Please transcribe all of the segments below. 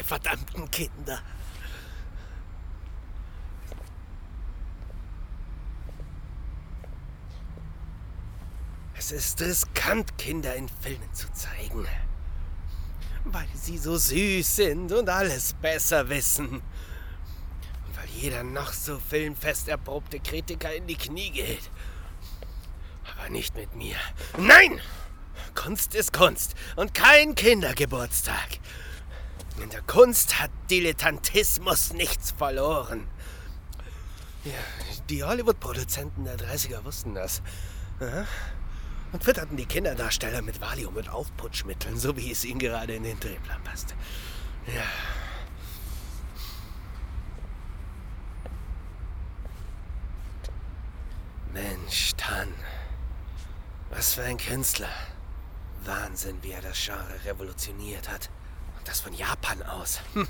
Diese verdammten Kinder. Es ist riskant, Kinder in Filmen zu zeigen. Weil sie so süß sind und alles besser wissen. Und weil jeder noch so filmfest erprobte Kritiker in die Knie geht. Aber nicht mit mir. Nein! Kunst ist Kunst und kein Kindergeburtstag. In der Kunst hat Dilettantismus nichts verloren. Ja, die Hollywood-Produzenten der 30er wussten das. Aha. Und fütterten die Kinderdarsteller mit Valium und Aufputschmitteln, so wie es ihnen gerade in den Drehplan passte. Ja. Mensch, Tan. Was für ein Künstler. Wahnsinn, wie er das Genre revolutioniert hat. Das von Japan aus.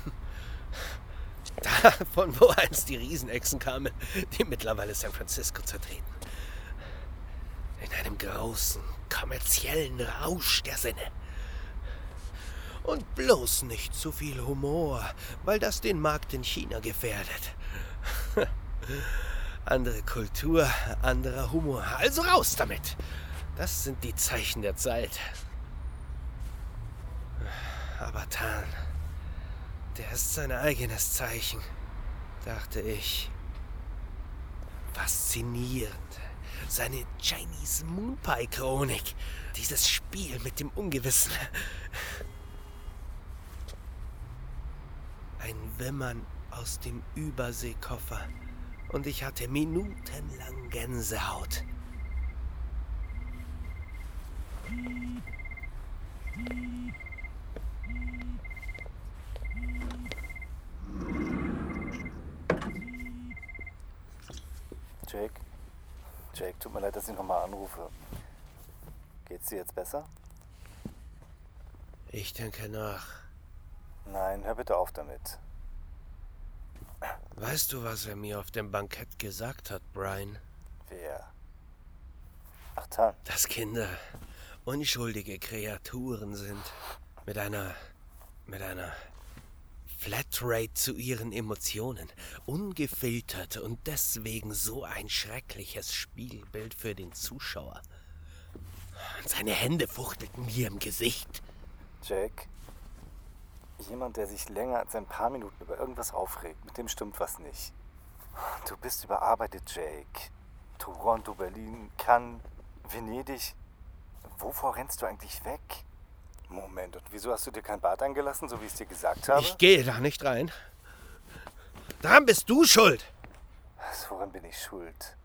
da, von wo einst die Riesenechsen kamen, die mittlerweile San Francisco zertreten. In einem großen, kommerziellen Rausch der Sinne. Und bloß nicht zu viel Humor, weil das den Markt in China gefährdet. Andere Kultur, anderer Humor. Also raus damit. Das sind die Zeichen der Zeit. Aber Tan, der ist sein eigenes Zeichen, dachte ich. Faszinierend. Seine Chinese Moon Pie Chronik. Dieses Spiel mit dem Ungewissen. Ein Wimmern aus dem Überseekoffer. Und ich hatte minutenlang Gänsehaut. Jake? Jake, tut mir leid, dass ich nochmal anrufe. Geht's dir jetzt besser? Ich denke nach. Nein, hör bitte auf damit. Weißt du, was er mir auf dem Bankett gesagt hat, Brian? Wer? Ach, Tan. Dass Kinder unschuldige Kreaturen sind. Mit einer. mit einer Flatrate zu ihren Emotionen. Ungefiltert und deswegen so ein schreckliches Spiegelbild für den Zuschauer. Seine Hände fuchtelten mir im Gesicht. Jake? Jemand, der sich länger als ein paar Minuten über irgendwas aufregt, mit dem stimmt was nicht. Du bist überarbeitet, Jake. Toronto, Berlin, Cannes, Venedig. Wovor rennst du eigentlich weg? Moment, und wieso hast du dir kein Bad eingelassen, so wie ich es dir gesagt habe? Ich gehe da nicht rein. Daran bist du schuld. Was, woran bin ich schuld?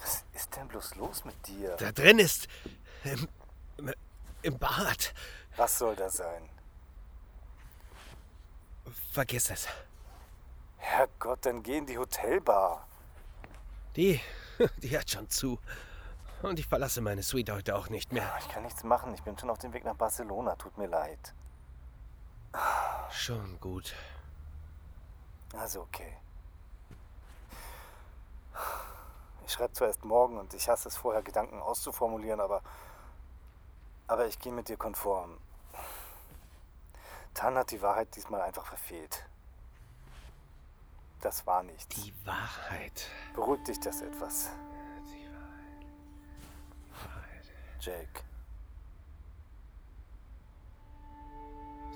Was ist denn bloß los mit dir? Da drin ist. im, im Bad. Was soll das sein? Vergiss es. Herrgott, dann geh in die Hotelbar. Die, die hat schon zu. Und ich verlasse meine Suite heute auch nicht mehr. Ich kann nichts machen. Ich bin schon auf dem Weg nach Barcelona. Tut mir leid. Schon gut. Also okay. Ich schreibe zwar erst morgen und ich hasse es vorher, Gedanken auszuformulieren, aber. Aber ich gehe mit dir konform. Tan hat die Wahrheit diesmal einfach verfehlt. Das war nichts. Die Wahrheit. Beruhigt dich das etwas. Jake.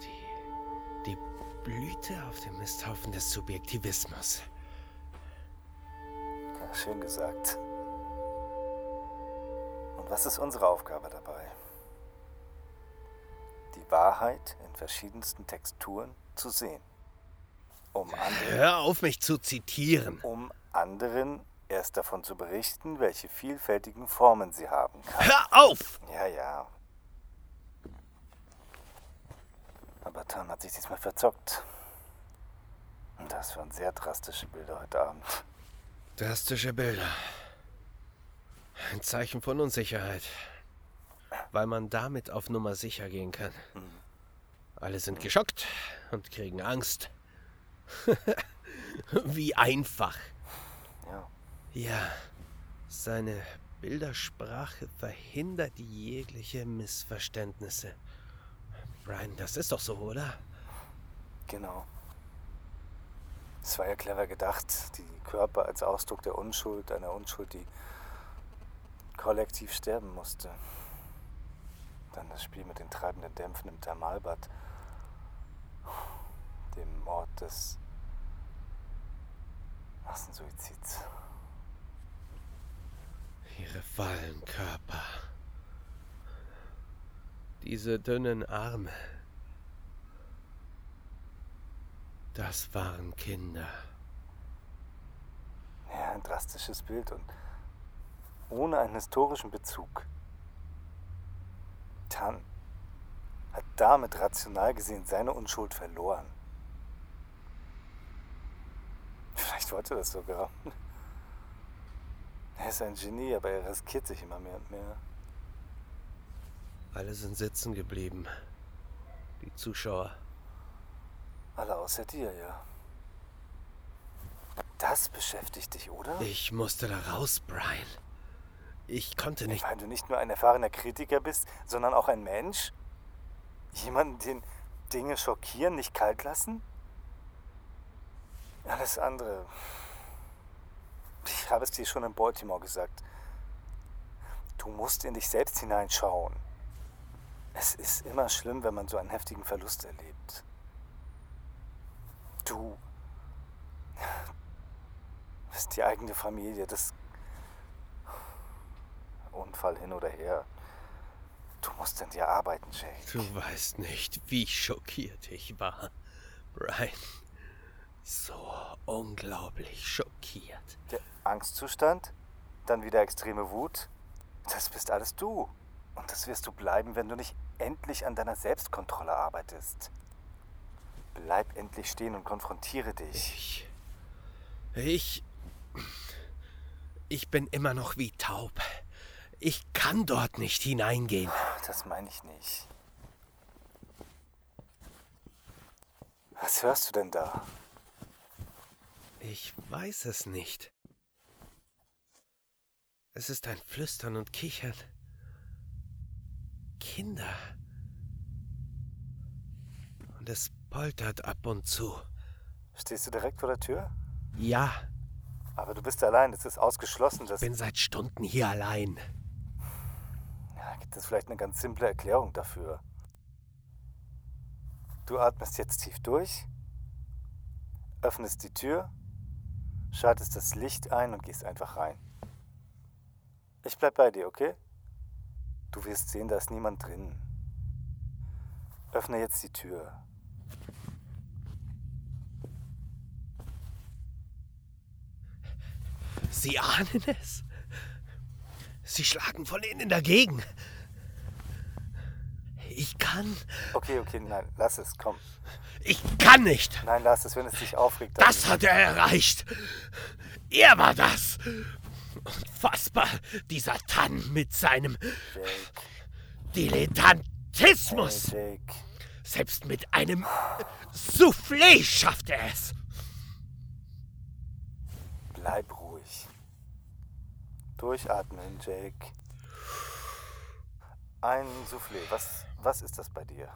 Die, die Blüte auf dem Misthaufen des Subjektivismus. Ja, schön gesagt. Und was ist unsere Aufgabe dabei? Wahrheit in verschiedensten Texturen zu sehen. Um anderen, Hör auf, mich zu zitieren. um anderen erst davon zu berichten, welche vielfältigen Formen sie haben kann. Hör auf! Ja, ja. Aber Tan hat sich diesmal verzockt. Und das waren sehr drastische Bilder heute Abend. Drastische Bilder. Ein Zeichen von Unsicherheit. Weil man damit auf Nummer sicher gehen kann. Alle sind geschockt und kriegen Angst. Wie einfach. Ja. Seine Bildersprache verhindert jegliche Missverständnisse. Brian, das ist doch so, oder? Genau. Es war ja clever gedacht, die Körper als Ausdruck der Unschuld, einer Unschuld, die kollektiv sterben musste. Dann das Spiel mit den treibenden Dämpfen im Thermalbad. Dem Mord des Massensuizids. Ihre fahlen Körper. Diese dünnen Arme. Das waren Kinder. Ja, ein drastisches Bild und ohne einen historischen Bezug. Tan hat damit rational gesehen seine Unschuld verloren. Vielleicht wollte das sogar. Er ist ein Genie, aber er riskiert sich immer mehr und mehr. Alle sind sitzen geblieben. Die Zuschauer. Alle außer dir, ja. Das beschäftigt dich, oder? Ich musste da raus, Brian. Ich konnte nicht. Weil du nicht nur ein erfahrener Kritiker bist, sondern auch ein Mensch? Jemanden, den Dinge schockieren, nicht kalt lassen? Alles andere. Ich habe es dir schon in Baltimore gesagt. Du musst in dich selbst hineinschauen. Es ist immer schlimm, wenn man so einen heftigen Verlust erlebt. Du bist die eigene Familie, das Unfall hin oder her. Du musst an dir arbeiten, Jake. Du weißt nicht, wie schockiert ich war. Brian. So unglaublich schockiert. Der Angstzustand, dann wieder extreme Wut. Das bist alles du. Und das wirst du bleiben, wenn du nicht endlich an deiner Selbstkontrolle arbeitest. Bleib endlich stehen und konfrontiere dich. Ich. Ich. Ich bin immer noch wie taub. Ich kann dort nicht hineingehen. Das meine ich nicht. Was hörst du denn da? Ich weiß es nicht. Es ist ein Flüstern und Kichern. Kinder. Und es poltert ab und zu. Stehst du direkt vor der Tür? Ja, Aber du bist allein. Es ist ausgeschlossen, dass. bin seit Stunden hier allein. Ja, gibt es vielleicht eine ganz simple Erklärung dafür? Du atmest jetzt tief durch, öffnest die Tür, schaltest das Licht ein und gehst einfach rein. Ich bleib bei dir, okay? Du wirst sehen, da ist niemand drin. Öffne jetzt die Tür. Sie ahnen es. Sie schlagen von innen dagegen. Ich kann. Okay, okay, nein, lass es, komm. Ich kann nicht. Nein, lass es, wenn es dich aufregt. Das hat er erreicht. Er war das. Unfassbar, dieser Tann mit seinem Jake, Dilettantismus. hey, Jake. Selbst mit einem Soufflé schafft er es. Bleib ruhig. Durchatmen, Jake. Ein Soufflé. Was, was ist das bei dir?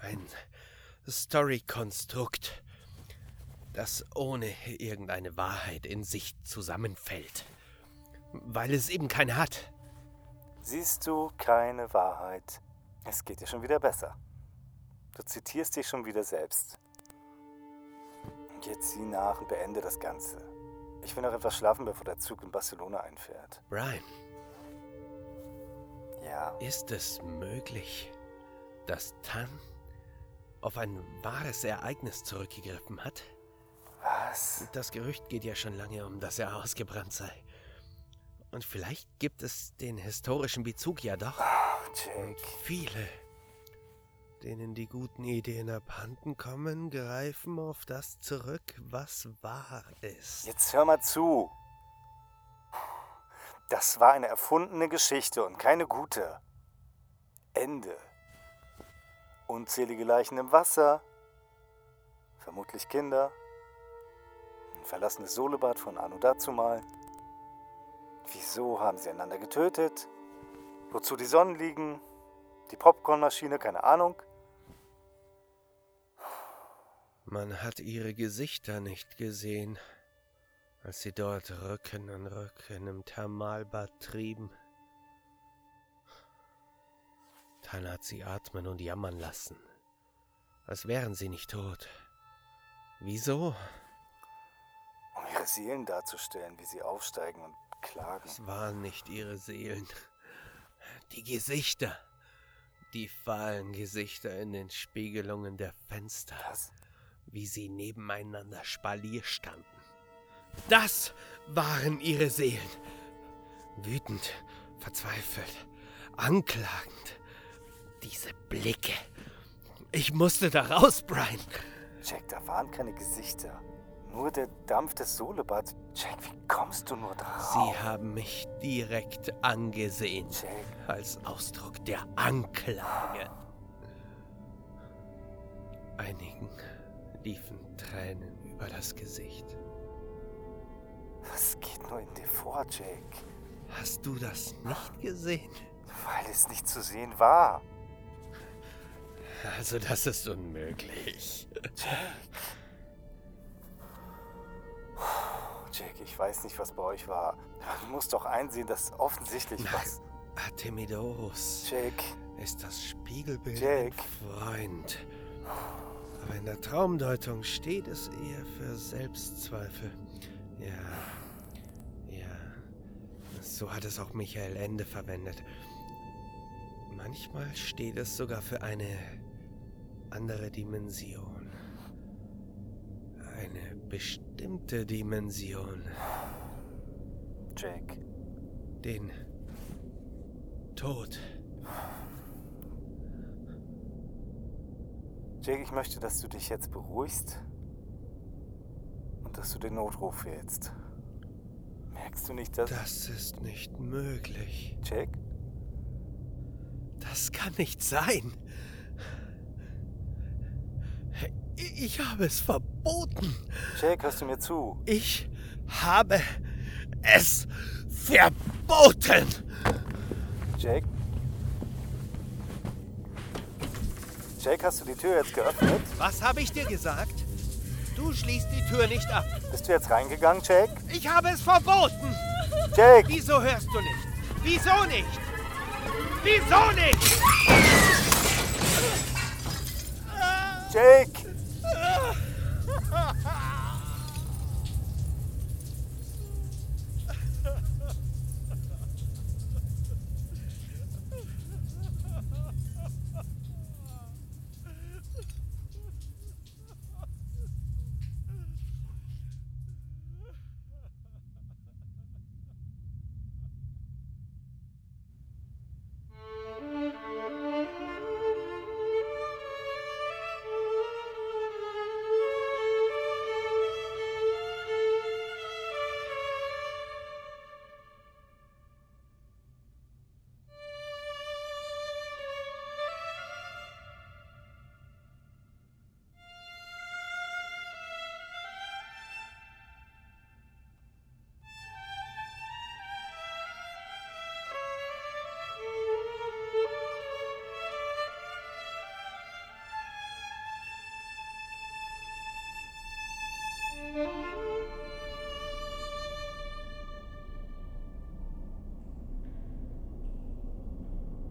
Ein Story-Konstrukt, das ohne irgendeine Wahrheit in sich zusammenfällt. Weil es eben keine hat. Siehst du keine Wahrheit? Es geht dir schon wieder besser. Du zitierst dich schon wieder selbst. Jetzt sieh nach und beende das Ganze. Ich will noch etwas schlafen, bevor der Zug in Barcelona einfährt. Brian, Ja, ist es möglich, dass Tan auf ein wahres Ereignis zurückgegriffen hat? Was? Das Gerücht geht ja schon lange um, dass er ausgebrannt sei. Und vielleicht gibt es den historischen Bezug ja doch. Oh, Und Jake. viele, denen die guten Ideen abhanden kommen, greifen auf das zurück, was wahr ist. Jetzt hör mal zu. Das war eine erfundene Geschichte und keine gute. Ende. Unzählige Leichen im Wasser. Vermutlich Kinder. Ein verlassenes Solebad von Anu dazumal. Wieso haben sie einander getötet? Wozu die Sonnen liegen? Die Popcornmaschine, keine Ahnung. Man hat ihre Gesichter nicht gesehen, als sie dort Rücken an Rücken im Thermalbad trieben. Tan hat sie atmen und jammern lassen, als wären sie nicht tot. Wieso? Um ihre Seelen darzustellen, wie sie aufsteigen und klagen. Es waren nicht ihre Seelen. Die Gesichter. Die fahlen Gesichter in den Spiegelungen der Fenster. Was? wie sie nebeneinander Spalier standen. Das waren ihre Seelen. Wütend, verzweifelt, anklagend. Diese Blicke. Ich musste da raus, Brian. Jack, da waren keine Gesichter. Nur der Dampf des Solebads. Jack, wie kommst du nur drauf? Sie haben mich direkt angesehen. Jack, Als Ausdruck der Anklage. Einigen liefen Tränen über das Gesicht. Was geht nur in dir vor, Jack? Hast du das nicht gesehen? Weil es nicht zu sehen war. Also das ist unmöglich. Jack, ich weiß nicht, was bei euch war. Du musst doch einsehen, dass offensichtlich was. Artemidos Jack, ist das Spiegelbild Jack. ein Freund. Aber in der Traumdeutung steht es eher für Selbstzweifel. Ja, ja. So hat es auch Michael Ende verwendet. Manchmal steht es sogar für eine andere Dimension. Eine bestimmte Dimension. Jack. Den Tod. Jack, ich möchte, dass du dich jetzt beruhigst dass du den Notruf wählst. Merkst du nicht, dass. Das ist nicht möglich. Jack? Das kann nicht sein. Ich habe es verboten. Jack, hörst du mir zu? Ich habe es verboten. Jack? Jack, hast du die Tür jetzt geöffnet? Was habe ich dir gesagt? Du schließt die Tür nicht ab. Bist du jetzt reingegangen, Jack? Ich habe es verboten. Jack! Wieso hörst du nicht? Wieso nicht? Wieso nicht? Jake!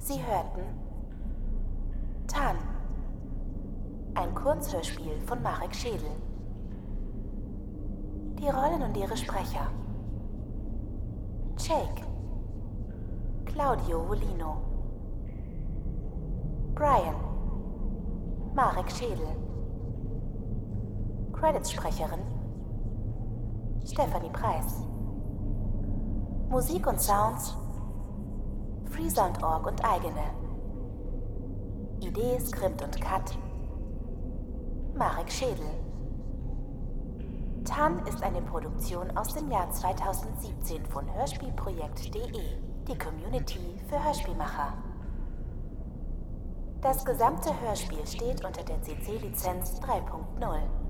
Sie hörten Tan. Ein Kurzhörspiel von Marek Schädel. Die Rollen und ihre Sprecher. Jake. Claudio Volino. Brian. Marek Schädel. Credits-Sprecherin Stephanie Preis. Musik und Sounds Freesound.org und eigene. Idee, Skript und Cut Marek Schädel. TAN ist eine Produktion aus dem Jahr 2017 von Hörspielprojekt.de, die Community für Hörspielmacher. Das gesamte Hörspiel steht unter der CC-Lizenz 3.0.